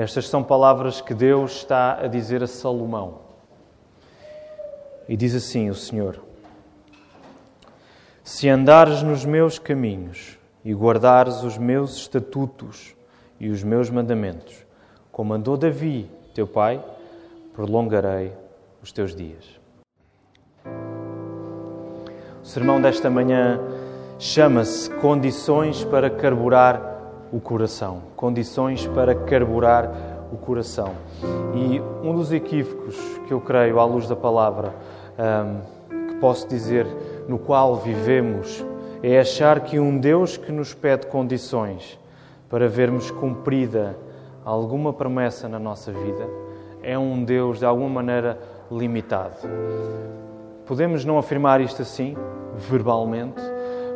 Estas são palavras que Deus está a dizer a Salomão. E diz assim o Senhor: Se andares nos meus caminhos e guardares os meus estatutos e os meus mandamentos, como andou Davi, teu pai, prolongarei os teus dias. O sermão desta manhã chama-se Condições para carburar o coração. Condições para carburar o coração. E um dos equívocos que eu creio, à luz da palavra, um, que posso dizer no qual vivemos, é achar que um Deus que nos pede condições para vermos cumprida alguma promessa na nossa vida é um Deus de alguma maneira limitado. Podemos não afirmar isto assim, verbalmente,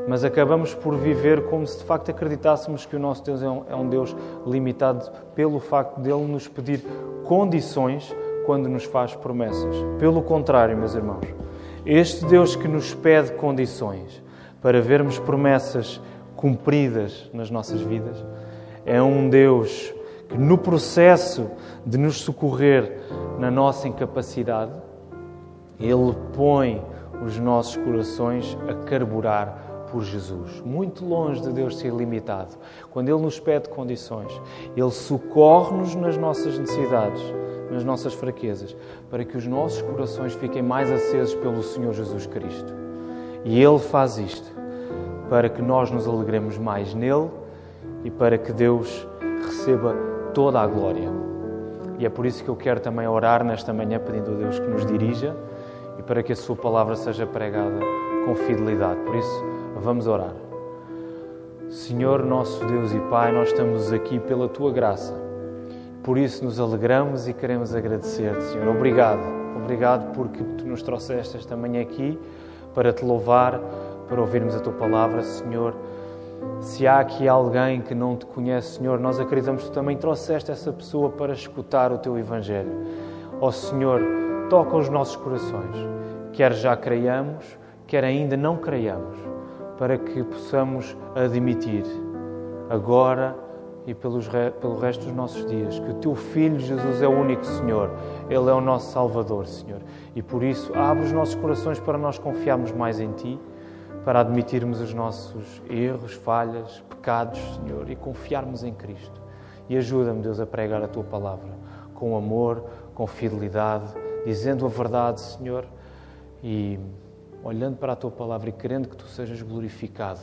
mas acabamos por viver como se de facto acreditássemos que o nosso Deus é um, é um Deus limitado pelo facto de Ele nos pedir condições quando nos faz promessas. Pelo contrário, meus irmãos, este Deus que nos pede condições para vermos promessas cumpridas nas nossas vidas é um Deus que, no processo de nos socorrer na nossa incapacidade, Ele põe os nossos corações a carburar por Jesus, muito longe de Deus ser limitado. Quando Ele nos pede condições, Ele socorre-nos nas nossas necessidades, nas nossas fraquezas, para que os nossos corações fiquem mais acesos pelo Senhor Jesus Cristo. E Ele faz isto para que nós nos alegremos mais nele e para que Deus receba toda a glória. E é por isso que eu quero também orar nesta manhã, pedindo a Deus que nos dirija e para que a Sua palavra seja pregada com fidelidade. Por isso, Vamos orar. Senhor, nosso Deus e Pai, nós estamos aqui pela tua graça. Por isso nos alegramos e queremos agradecer-te, Senhor. Obrigado. Obrigado porque tu nos trouxeste esta manhã aqui para te louvar, para ouvirmos a tua palavra, Senhor. Se há aqui alguém que não te conhece, Senhor, nós acreditamos que tu também trouxeste essa pessoa para escutar o teu Evangelho. Ó oh, Senhor, toca os nossos corações, quer já creiamos, quer ainda não creiamos para que possamos admitir agora e pelos, pelo resto dos nossos dias que o teu Filho Jesus é o único Senhor, Ele é o nosso Salvador, Senhor. E por isso, abre os nossos corações para nós confiarmos mais em Ti, para admitirmos os nossos erros, falhas, pecados, Senhor, e confiarmos em Cristo. E ajuda-me, Deus, a pregar a Tua palavra com amor, com fidelidade, dizendo a verdade, Senhor, e olhando para a tua palavra e querendo que tu sejas glorificado.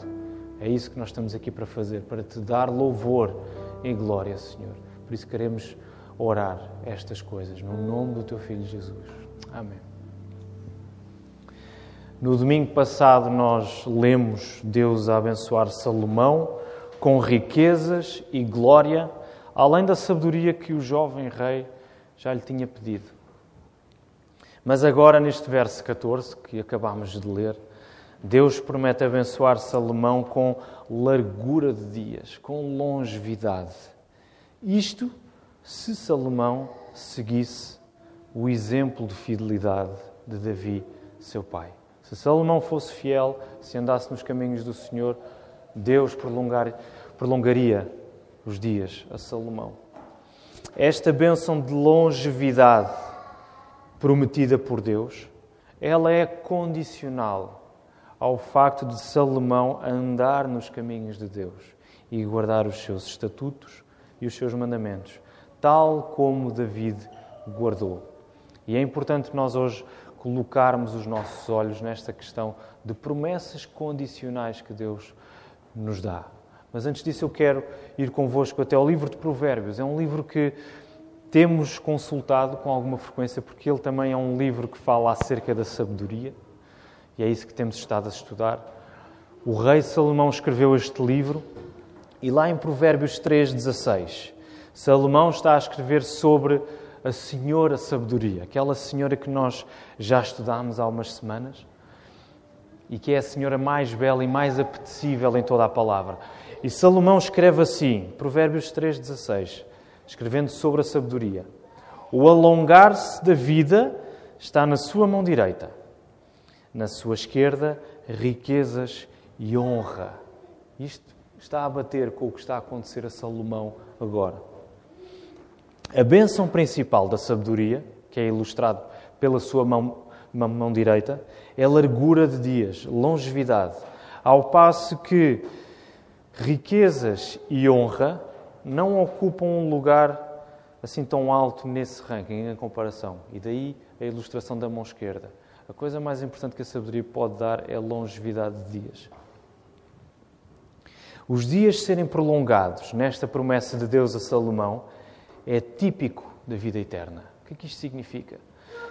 É isso que nós estamos aqui para fazer, para te dar louvor e glória, Senhor. Por isso queremos orar estas coisas, no nome do teu Filho Jesus. Amém. No domingo passado, nós lemos Deus a abençoar Salomão com riquezas e glória, além da sabedoria que o jovem rei já lhe tinha pedido. Mas agora, neste verso 14 que acabámos de ler, Deus promete abençoar Salomão com largura de dias, com longevidade. Isto se Salomão seguisse o exemplo de fidelidade de Davi, seu pai. Se Salomão fosse fiel, se andasse nos caminhos do Senhor, Deus prolongar, prolongaria os dias a Salomão. Esta bênção de longevidade prometida por Deus, ela é condicional ao facto de Salomão andar nos caminhos de Deus e guardar os seus estatutos e os seus mandamentos, tal como David guardou. E é importante nós hoje colocarmos os nossos olhos nesta questão de promessas condicionais que Deus nos dá. Mas antes disso, eu quero ir convosco até ao livro de Provérbios. É um livro que temos consultado com alguma frequência, porque ele também é um livro que fala acerca da sabedoria, e é isso que temos estado a estudar. O rei Salomão escreveu este livro, e lá em Provérbios 3,16, Salomão está a escrever sobre a Senhora Sabedoria, aquela senhora que nós já estudámos há umas semanas e que é a senhora mais bela e mais apetecível em toda a palavra. E Salomão escreve assim, Provérbios 3,16: escrevendo sobre a sabedoria. O alongar-se da vida está na sua mão direita, na sua esquerda, riquezas e honra. Isto está a bater com o que está a acontecer a Salomão agora. A bênção principal da sabedoria, que é ilustrado pela sua mão, mão, direita, é largura de dias, longevidade. Ao passo que riquezas e honra não ocupam um lugar assim tão alto nesse ranking em comparação. E daí a ilustração da mão esquerda. A coisa mais importante que a sabedoria pode dar é a longevidade de dias. Os dias serem prolongados nesta promessa de Deus a Salomão é típico da vida eterna. O que é que isto significa?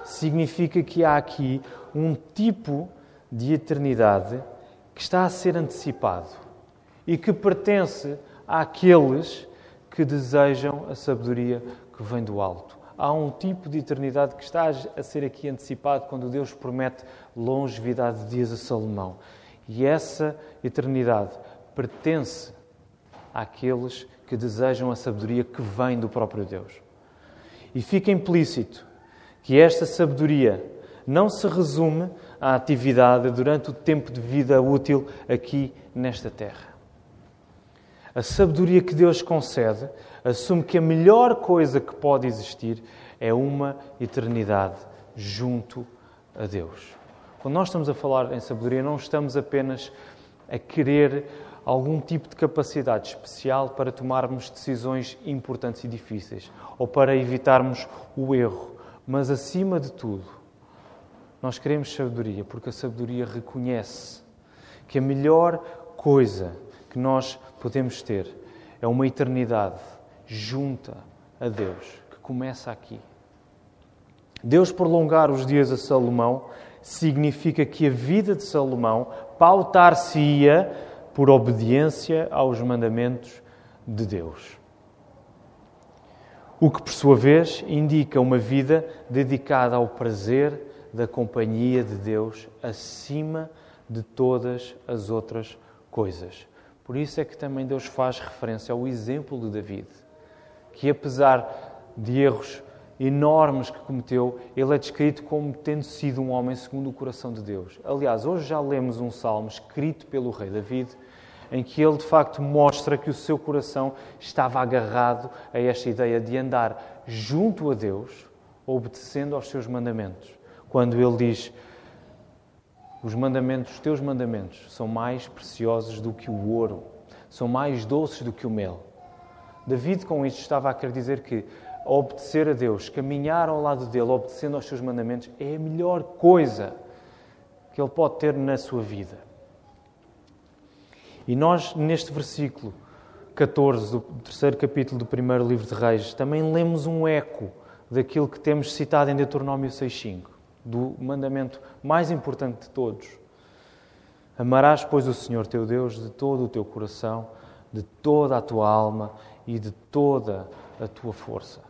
Significa que há aqui um tipo de eternidade que está a ser antecipado e que pertence àqueles que desejam a sabedoria que vem do alto. Há um tipo de eternidade que está a ser aqui antecipado quando Deus promete longevidade de dias a Salomão. E essa eternidade pertence àqueles que desejam a sabedoria que vem do próprio Deus. E fica implícito que esta sabedoria não se resume à atividade durante o tempo de vida útil aqui nesta terra. A sabedoria que Deus concede assume que a melhor coisa que pode existir é uma eternidade junto a Deus. Quando nós estamos a falar em sabedoria, não estamos apenas a querer algum tipo de capacidade especial para tomarmos decisões importantes e difíceis ou para evitarmos o erro, mas acima de tudo, nós queremos sabedoria porque a sabedoria reconhece que a melhor coisa que nós podemos ter é uma eternidade junta a Deus, que começa aqui. Deus prolongar os dias a Salomão significa que a vida de Salomão pautar-se-ia por obediência aos mandamentos de Deus. O que, por sua vez, indica uma vida dedicada ao prazer da companhia de Deus acima de todas as outras coisas. Por isso é que também Deus faz referência ao exemplo de David, que apesar de erros enormes que cometeu, ele é descrito como tendo sido um homem segundo o coração de Deus. Aliás, hoje já lemos um salmo escrito pelo rei David, em que ele de facto mostra que o seu coração estava agarrado a esta ideia de andar junto a Deus, obedecendo aos seus mandamentos. Quando ele diz: os mandamentos, os teus mandamentos, são mais preciosos do que o ouro, são mais doces do que o mel. David, com isto, estava a querer dizer que obedecer a Deus, caminhar ao lado dele, obedecendo aos seus mandamentos, é a melhor coisa que ele pode ter na sua vida. E nós, neste versículo 14 do terceiro capítulo do primeiro livro de Reis, também lemos um eco daquilo que temos citado em Deuteronômio 6,5 do mandamento mais importante de todos. Amarás, pois, o Senhor teu Deus de todo o teu coração, de toda a tua alma e de toda a tua força.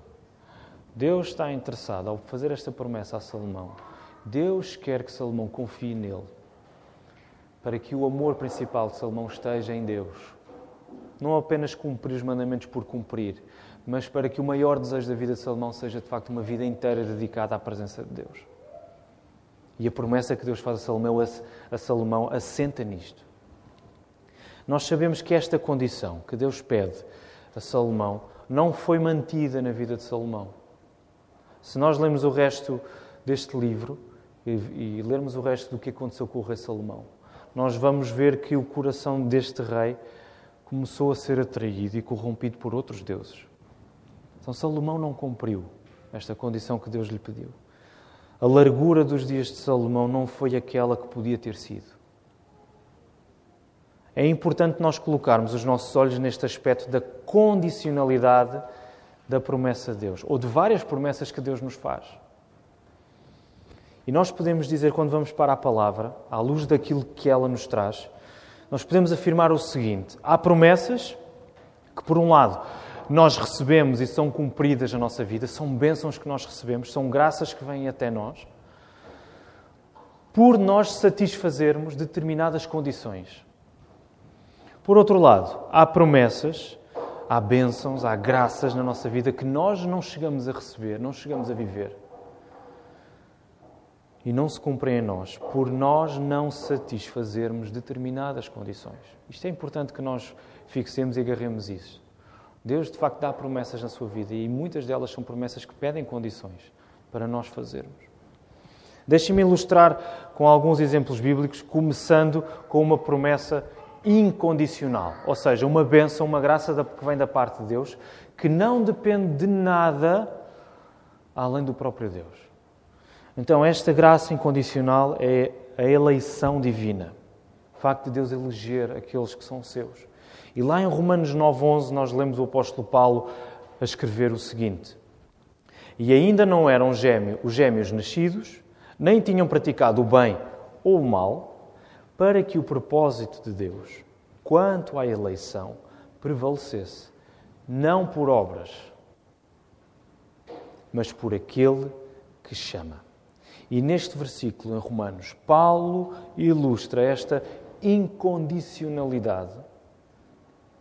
Deus está interessado ao fazer esta promessa a Salomão. Deus quer que Salomão confie nele, para que o amor principal de Salomão esteja em Deus. Não apenas cumprir os mandamentos por cumprir, mas para que o maior desejo da vida de Salomão seja de facto uma vida inteira dedicada à presença de Deus. E a promessa que Deus faz a Salomão, a Salomão assenta nisto. Nós sabemos que esta condição que Deus pede a Salomão não foi mantida na vida de Salomão. Se nós lermos o resto deste livro e, e lermos o resto do que aconteceu com o rei Salomão, nós vamos ver que o coração deste rei começou a ser atraído e corrompido por outros deuses. Então Salomão não cumpriu esta condição que Deus lhe pediu. A largura dos dias de Salomão não foi aquela que podia ter sido. É importante nós colocarmos os nossos olhos neste aspecto da condicionalidade da promessa de Deus, ou de várias promessas que Deus nos faz. E nós podemos dizer, quando vamos para a palavra, à luz daquilo que ela nos traz, nós podemos afirmar o seguinte: há promessas que, por um lado, nós recebemos e são cumpridas na nossa vida, são bênçãos que nós recebemos, são graças que vêm até nós, por nós satisfazermos determinadas condições. Por outro lado, há promessas, há bênçãos, há graças na nossa vida que nós não chegamos a receber, não chegamos a viver. E não se cumprem em nós por nós não satisfazermos determinadas condições. Isto é importante que nós fixemos e agarremos isso. Deus, de facto, dá promessas na sua vida e muitas delas são promessas que pedem condições para nós fazermos. Deixe-me ilustrar com alguns exemplos bíblicos, começando com uma promessa incondicional, ou seja, uma bênção, uma graça que vem da parte de Deus, que não depende de nada além do próprio Deus. Então, esta graça incondicional é a eleição divina, o facto de Deus eleger aqueles que são seus. E lá em Romanos 9:11 nós lemos o apóstolo Paulo a escrever o seguinte: E ainda não eram gêmeos, os gêmeos nascidos, nem tinham praticado o bem ou o mal, para que o propósito de Deus, quanto à eleição, prevalecesse, não por obras, mas por aquele que chama. E neste versículo em Romanos, Paulo ilustra esta incondicionalidade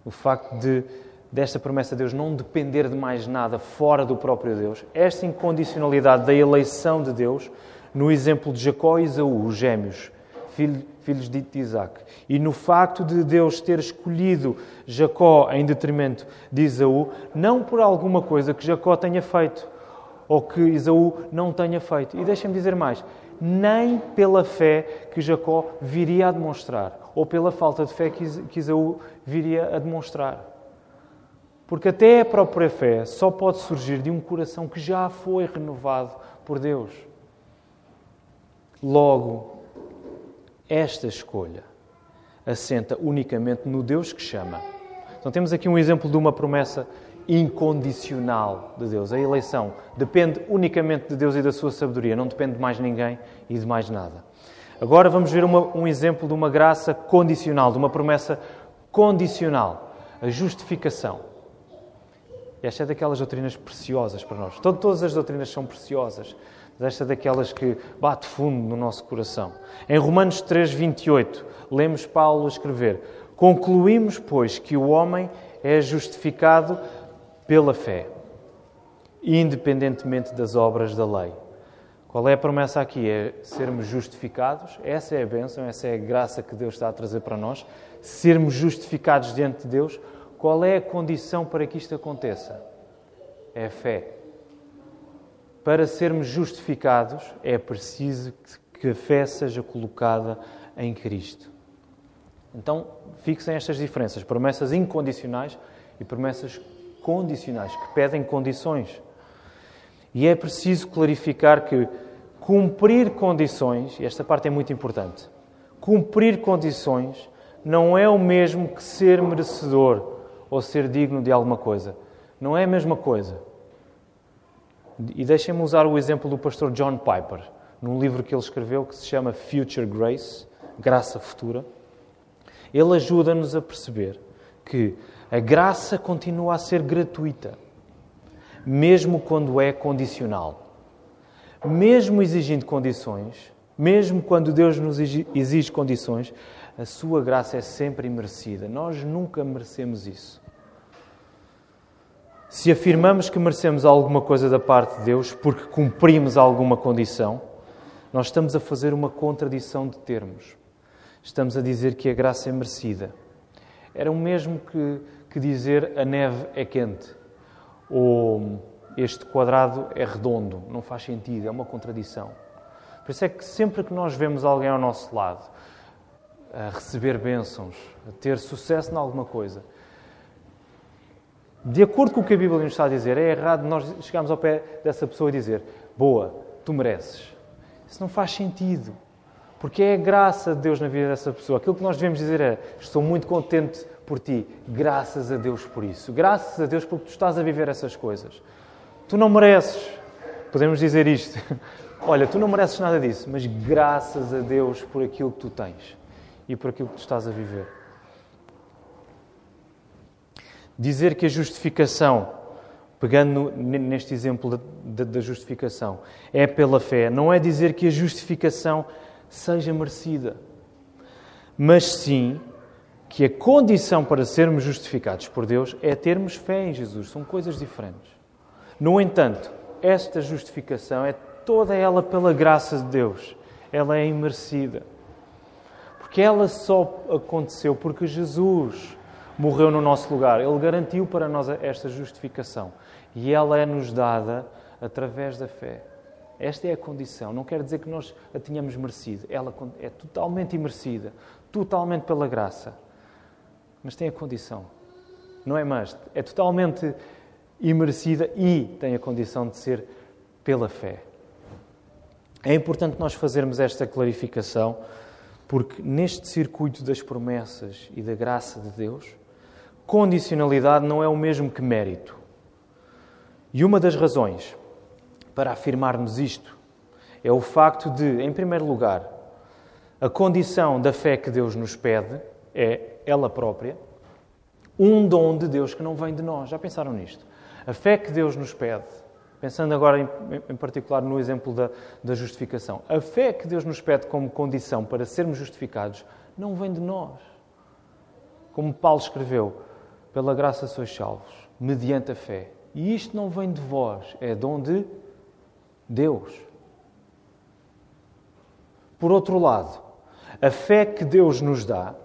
o facto de desta promessa de Deus não depender de mais nada fora do próprio Deus, esta incondicionalidade da eleição de Deus, no exemplo de Jacó e Isaú, os gêmeos, filhos de Isaac, e no facto de Deus ter escolhido Jacó em detrimento de Isaú, não por alguma coisa que Jacó tenha feito ou que Isaú não tenha feito. E deixem-me dizer mais, nem pela fé que Jacó viria a demonstrar, ou pela falta de fé que Isaú viria a demonstrar. Porque até a própria fé só pode surgir de um coração que já foi renovado por Deus. Logo, esta escolha assenta unicamente no Deus que chama. Então temos aqui um exemplo de uma promessa incondicional de Deus. A eleição depende unicamente de Deus e da sua sabedoria, não depende de mais ninguém e de mais nada. Agora vamos ver uma, um exemplo de uma graça condicional, de uma promessa condicional, a justificação. Esta é daquelas doutrinas preciosas para nós. Todas as doutrinas são preciosas, mas esta é daquelas que bate fundo no nosso coração. Em Romanos 3, 28, lemos Paulo escrever: Concluímos, pois, que o homem é justificado pela fé, independentemente das obras da lei. Qual é a promessa aqui? É sermos justificados. Essa é a bênção, essa é a graça que Deus está a trazer para nós. Sermos justificados diante de Deus. Qual é a condição para que isto aconteça? É a fé. Para sermos justificados, é preciso que a fé seja colocada em Cristo. Então, fixem estas diferenças: promessas incondicionais e promessas condicionais, que pedem condições. E é preciso clarificar que cumprir condições, e esta parte é muito importante, cumprir condições não é o mesmo que ser merecedor ou ser digno de alguma coisa. Não é a mesma coisa. E deixem-me usar o exemplo do pastor John Piper, num livro que ele escreveu que se chama Future Grace Graça Futura. Ele ajuda-nos a perceber que a graça continua a ser gratuita, mesmo quando é condicional. Mesmo exigindo condições, mesmo quando Deus nos exige condições, a sua graça é sempre imerecida. Nós nunca merecemos isso. Se afirmamos que merecemos alguma coisa da parte de Deus porque cumprimos alguma condição, nós estamos a fazer uma contradição de termos. Estamos a dizer que a graça é merecida. Era o mesmo que que dizer a neve é quente ou este quadrado é redondo. Não faz sentido, é uma contradição. Por isso é que sempre que nós vemos alguém ao nosso lado a receber bênçãos, a ter sucesso em alguma coisa, de acordo com o que a Bíblia nos está a dizer, é errado nós chegarmos ao pé dessa pessoa e dizer: Boa, tu mereces. Isso não faz sentido. Porque é a graça de Deus na vida dessa pessoa. Aquilo que nós devemos dizer é: Estou muito contente por ti. Graças a Deus por isso. Graças a Deus porque tu estás a viver essas coisas. Tu não mereces. Podemos dizer isto. Olha, tu não mereces nada disso, mas graças a Deus por aquilo que tu tens e por aquilo que tu estás a viver. Dizer que a justificação, pegando neste exemplo da justificação, é pela fé, não é dizer que a justificação seja merecida, mas sim que a condição para sermos justificados por Deus é termos fé em Jesus. São coisas diferentes. No entanto, esta justificação é toda ela pela graça de Deus. Ela é imerecida. Porque ela só aconteceu porque Jesus morreu no nosso lugar. Ele garantiu para nós esta justificação. E ela é-nos dada através da fé. Esta é a condição. Não quer dizer que nós a tenhamos merecido. Ela é totalmente imerecida, totalmente pela graça. Mas tem a condição. Não é mais. É totalmente imerecida e tem a condição de ser pela fé. É importante nós fazermos esta clarificação, porque neste circuito das promessas e da graça de Deus, condicionalidade não é o mesmo que mérito. E uma das razões para afirmarmos isto é o facto de, em primeiro lugar, a condição da fé que Deus nos pede é ela própria, um dom de Deus que não vem de nós. Já pensaram nisto? A fé que Deus nos pede Pensando agora em, em particular no exemplo da, da, justificação. A fé que Deus nos pede como condição para sermos justificados não vem de nós. Como Paulo escreveu, pela graça sois salvos, mediante a fé. E isto não vem de vós, é dom de Deus. Por outro lado, a fé que Deus nos dá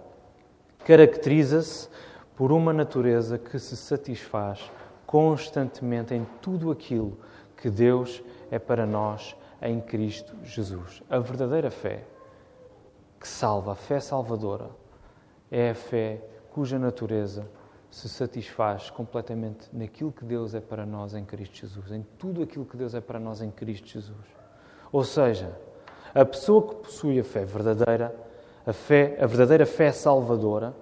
caracteriza-se por uma natureza que se satisfaz constantemente em tudo aquilo que Deus é para nós em Cristo Jesus. A verdadeira fé que salva, a fé salvadora, é a fé cuja natureza se satisfaz completamente naquilo que Deus é para nós em Cristo Jesus, em tudo aquilo que Deus é para nós em Cristo Jesus. Ou seja, a pessoa que possui a fé verdadeira, a fé, a verdadeira fé salvadora,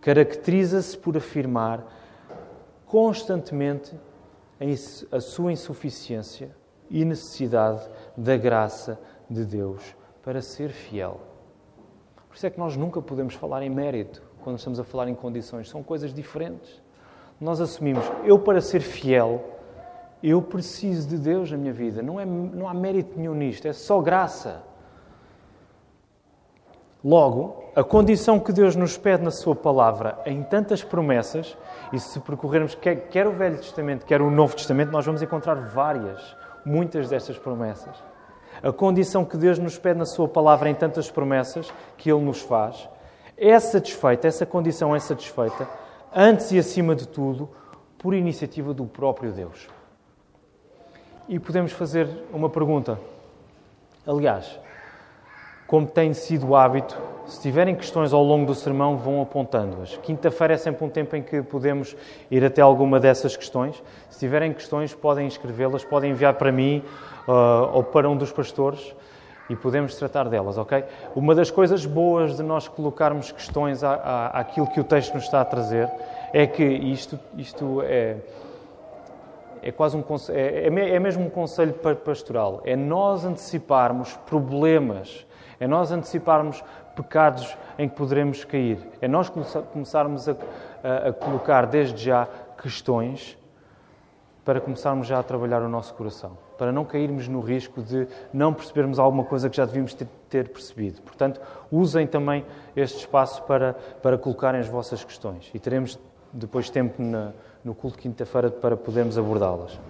caracteriza-se por afirmar constantemente a sua insuficiência e necessidade da graça de Deus para ser fiel. Por isso é que nós nunca podemos falar em mérito quando estamos a falar em condições, são coisas diferentes. Nós assumimos, eu para ser fiel, eu preciso de Deus na minha vida. Não, é, não há mérito nenhum nisto, é só graça. Logo, a condição que Deus nos pede na Sua palavra em tantas promessas, e se percorrermos quer, quer o Velho Testamento, quer o Novo Testamento, nós vamos encontrar várias, muitas destas promessas. A condição que Deus nos pede na Sua palavra em tantas promessas que Ele nos faz é satisfeita, essa condição é satisfeita, antes e acima de tudo, por iniciativa do próprio Deus. E podemos fazer uma pergunta. Aliás, como tem sido hábito, se tiverem questões ao longo do sermão, vão apontando-as. Quinta-feira é sempre um tempo em que podemos ir até alguma dessas questões. Se tiverem questões, podem escrevê-las, podem enviar para mim uh, ou para um dos pastores e podemos tratar delas, ok? Uma das coisas boas de nós colocarmos questões à, à, àquilo que o texto nos está a trazer é que isto, isto é, é quase um é, é mesmo um conselho pastoral. É nós anteciparmos problemas é nós anteciparmos pecados em que poderemos cair. É nós começarmos a, a, a colocar desde já questões para começarmos já a trabalhar o nosso coração, para não cairmos no risco de não percebermos alguma coisa que já devíamos ter, ter percebido. Portanto, usem também este espaço para, para colocarem as vossas questões e teremos depois tempo na, no culto de quinta-feira para podermos abordá-las.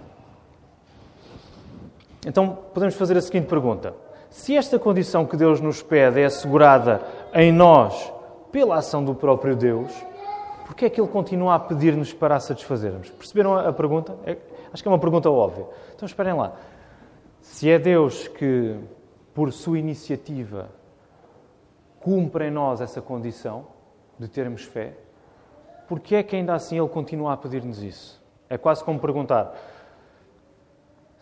Então, podemos fazer a seguinte pergunta: se esta condição que Deus nos pede é assegurada em nós pela ação do próprio Deus, por que é que Ele continua a pedir-nos para a satisfazermos? Perceberam a pergunta? É, acho que é uma pergunta óbvia. Então esperem lá. Se é Deus que, por sua iniciativa, cumpre em nós essa condição de termos fé, por que é que ainda assim Ele continua a pedir-nos isso? É quase como perguntar: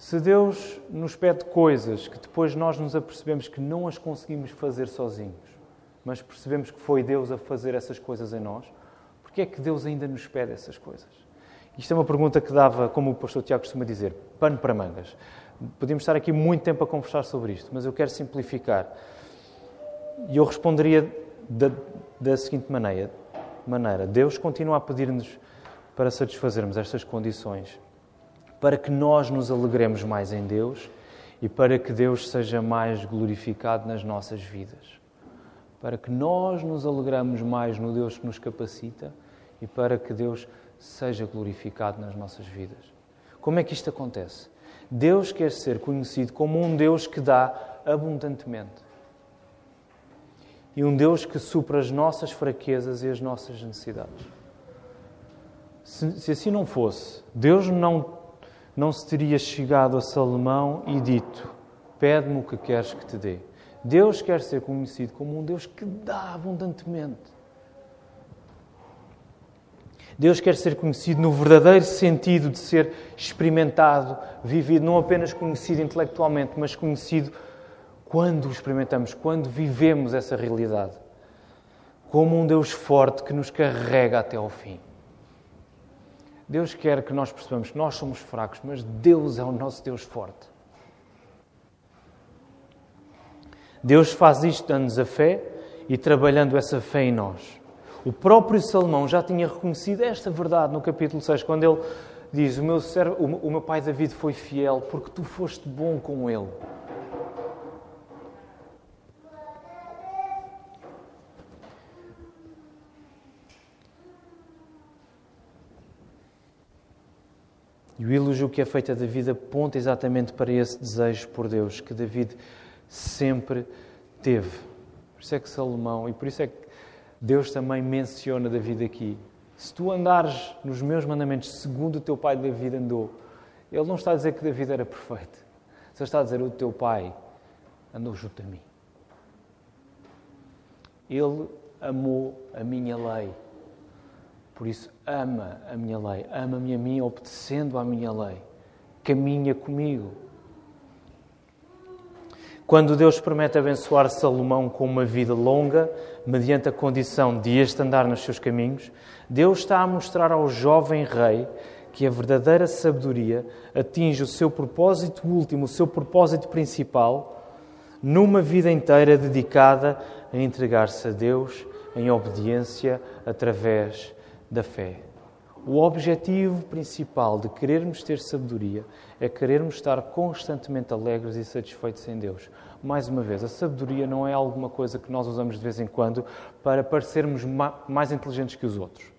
se Deus nos pede coisas que depois nós nos apercebemos que não as conseguimos fazer sozinhos, mas percebemos que foi Deus a fazer essas coisas em nós, que é que Deus ainda nos pede essas coisas? Isto é uma pergunta que dava, como o pastor Tiago costuma dizer, pano para mangas. Podíamos estar aqui muito tempo a conversar sobre isto, mas eu quero simplificar. E eu responderia da, da seguinte maneira, maneira: Deus continua a pedir-nos para satisfazermos estas condições para que nós nos alegremos mais em Deus e para que Deus seja mais glorificado nas nossas vidas. Para que nós nos alegramos mais no Deus que nos capacita e para que Deus seja glorificado nas nossas vidas. Como é que isto acontece? Deus quer ser conhecido como um Deus que dá abundantemente. E um Deus que supra as nossas fraquezas e as nossas necessidades. Se, se assim não fosse, Deus não, não se teria chegado a Salomão e dito: Pede-me o que queres que te dê. Deus quer ser conhecido como um Deus que dá abundantemente. Deus quer ser conhecido no verdadeiro sentido de ser experimentado, vivido, não apenas conhecido intelectualmente, mas conhecido quando o experimentamos, quando vivemos essa realidade. Como um Deus forte que nos carrega até ao fim. Deus quer que nós percebamos que nós somos fracos, mas Deus é o nosso Deus forte. Deus faz isto dando-nos a fé e trabalhando essa fé em nós. O próprio Salomão já tinha reconhecido esta verdade no capítulo 6, quando ele diz: O meu, servo, o meu pai David foi fiel porque tu foste bom com ele. E o elogio que é feito a David aponta exatamente para esse desejo por Deus que David sempre teve. Por isso é que Salomão, e por isso é que Deus também menciona David aqui. Se tu andares nos meus mandamentos segundo o teu pai David andou, ele não está a dizer que David era perfeito. Só está a dizer o teu pai andou junto a mim. Ele amou a minha lei. Por isso, ama a minha lei. Ama-me a mim obedecendo à minha lei. Caminha comigo. Quando Deus promete abençoar Salomão com uma vida longa, mediante a condição de este andar nos seus caminhos, Deus está a mostrar ao jovem rei que a verdadeira sabedoria atinge o seu propósito último, o seu propósito principal, numa vida inteira dedicada a entregar-se a Deus em obediência através da fé. O objetivo principal de querermos ter sabedoria é querermos estar constantemente alegres e satisfeitos em Deus. Mais uma vez, a sabedoria não é alguma coisa que nós usamos de vez em quando para parecermos mais inteligentes que os outros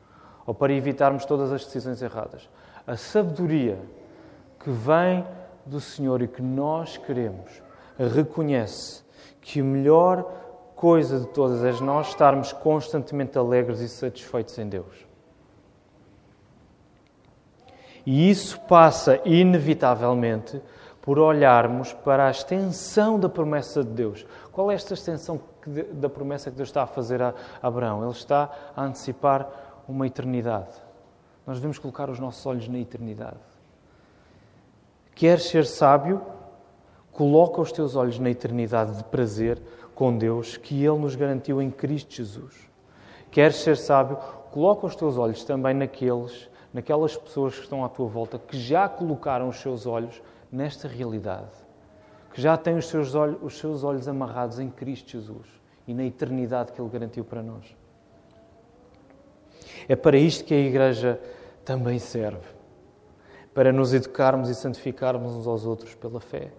ou para evitarmos todas as decisões erradas. A sabedoria que vem do Senhor e que nós queremos reconhece que a melhor coisa de todas é nós estarmos constantemente alegres e satisfeitos em Deus. E isso passa, inevitavelmente, por olharmos para a extensão da promessa de Deus. Qual é esta extensão da promessa que Deus está a fazer a Abraão? Ele está a antecipar uma eternidade. Nós devemos colocar os nossos olhos na eternidade. Queres ser sábio? Coloca os teus olhos na eternidade de prazer com Deus que Ele nos garantiu em Cristo Jesus. Queres ser sábio? Coloca os teus olhos também naqueles naquelas pessoas que estão à tua volta que já colocaram os seus olhos nesta realidade, que já têm os seus olhos, os seus olhos amarrados em Cristo Jesus e na eternidade que Ele garantiu para nós. É para isto que a Igreja também serve para nos educarmos e santificarmos uns aos outros pela fé,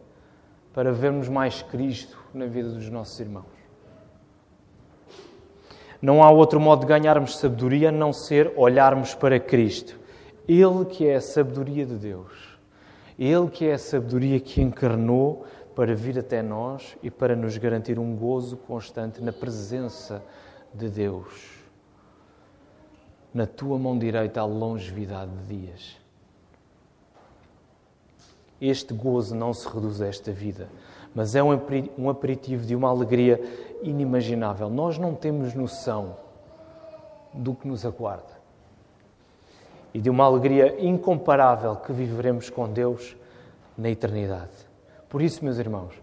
para vermos mais Cristo na vida dos nossos irmãos. Não há outro modo de ganharmos sabedoria a não ser olharmos para Cristo ele que é a sabedoria de Deus. Ele que é a sabedoria que encarnou para vir até nós e para nos garantir um gozo constante na presença de Deus. Na tua mão direita há longevidade de dias. Este gozo não se reduz a esta vida, mas é um aperitivo de uma alegria inimaginável. Nós não temos noção do que nos aguarda e de uma alegria incomparável que viveremos com Deus na eternidade. Por isso, meus irmãos,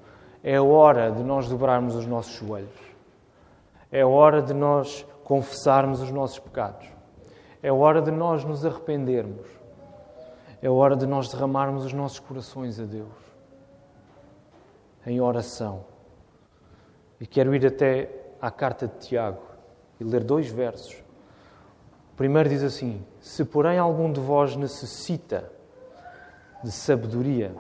é hora de nós dobrarmos os nossos joelhos. É hora de nós confessarmos os nossos pecados. É hora de nós nos arrependermos. É hora de nós derramarmos os nossos corações a Deus em oração. E quero ir até à carta de Tiago e ler dois versos primeiro diz assim: Se porém algum de vós necessita de sabedoria,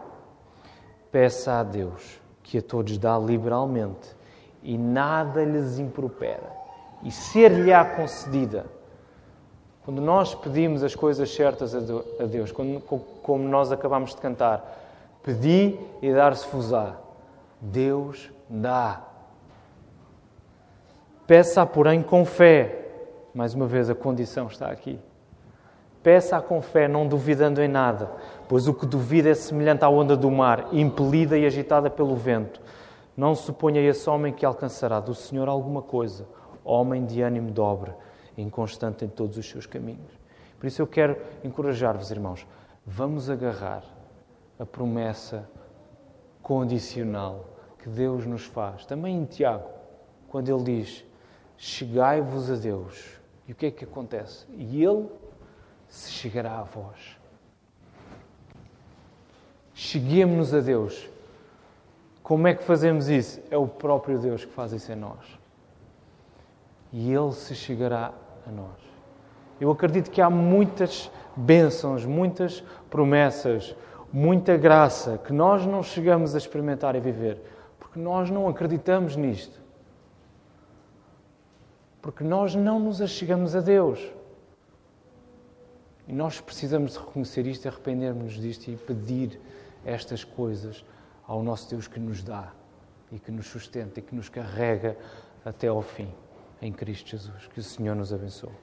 peça a Deus, que a todos dá liberalmente, e nada lhes impropera, e ser-lhe-á concedida. Quando nós pedimos as coisas certas a Deus, como nós acabamos de cantar, pedi e dar-se-vos-á. Deus dá. Peça, porém, com fé, mais uma vez, a condição está aqui. Peça com fé, não duvidando em nada, pois o que duvida é semelhante à onda do mar, impelida e agitada pelo vento. Não suponha esse homem que alcançará do Senhor alguma coisa, homem de ânimo dobre, inconstante em todos os seus caminhos. Por isso eu quero encorajar-vos, irmãos, vamos agarrar a promessa condicional que Deus nos faz. Também em Tiago, quando ele diz: Chegai-vos a Deus. E o que é que acontece? E Ele se chegará a vós. Cheguemos-nos a Deus. Como é que fazemos isso? É o próprio Deus que faz isso em nós. E Ele se chegará a nós. Eu acredito que há muitas bênçãos, muitas promessas, muita graça que nós não chegamos a experimentar e viver, porque nós não acreditamos nisto. Porque nós não nos achegamos a Deus. E nós precisamos de reconhecer isto, arrependermos-nos disto e pedir estas coisas ao nosso Deus que nos dá e que nos sustenta e que nos carrega até ao fim em Cristo Jesus. Que o Senhor nos abençoe.